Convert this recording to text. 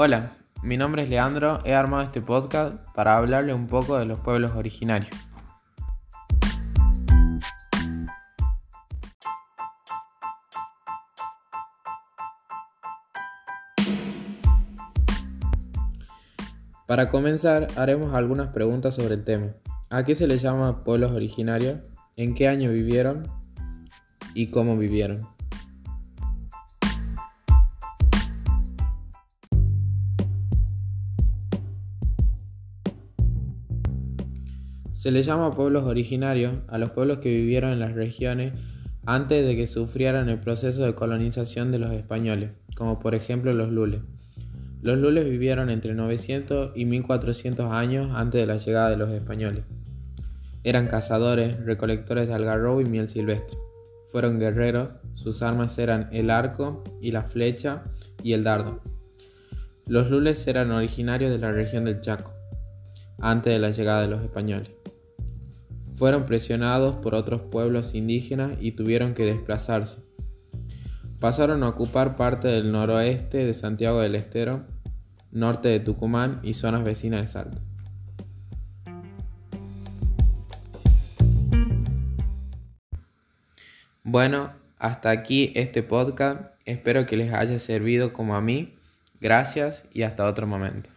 Hola, mi nombre es Leandro, he armado este podcast para hablarle un poco de los pueblos originarios. Para comenzar, haremos algunas preguntas sobre el tema. ¿A qué se les llama pueblos originarios? ¿En qué año vivieron? ¿Y cómo vivieron? Se les llama pueblos originarios a los pueblos que vivieron en las regiones antes de que sufrieran el proceso de colonización de los españoles, como por ejemplo los lules. Los lules vivieron entre 900 y 1400 años antes de la llegada de los españoles. Eran cazadores, recolectores de algarrobo y miel silvestre. Fueron guerreros, sus armas eran el arco y la flecha y el dardo. Los lules eran originarios de la región del Chaco, antes de la llegada de los españoles. Fueron presionados por otros pueblos indígenas y tuvieron que desplazarse. Pasaron a ocupar parte del noroeste de Santiago del Estero, norte de Tucumán y zonas vecinas de Salta. Bueno, hasta aquí este podcast. Espero que les haya servido como a mí. Gracias y hasta otro momento.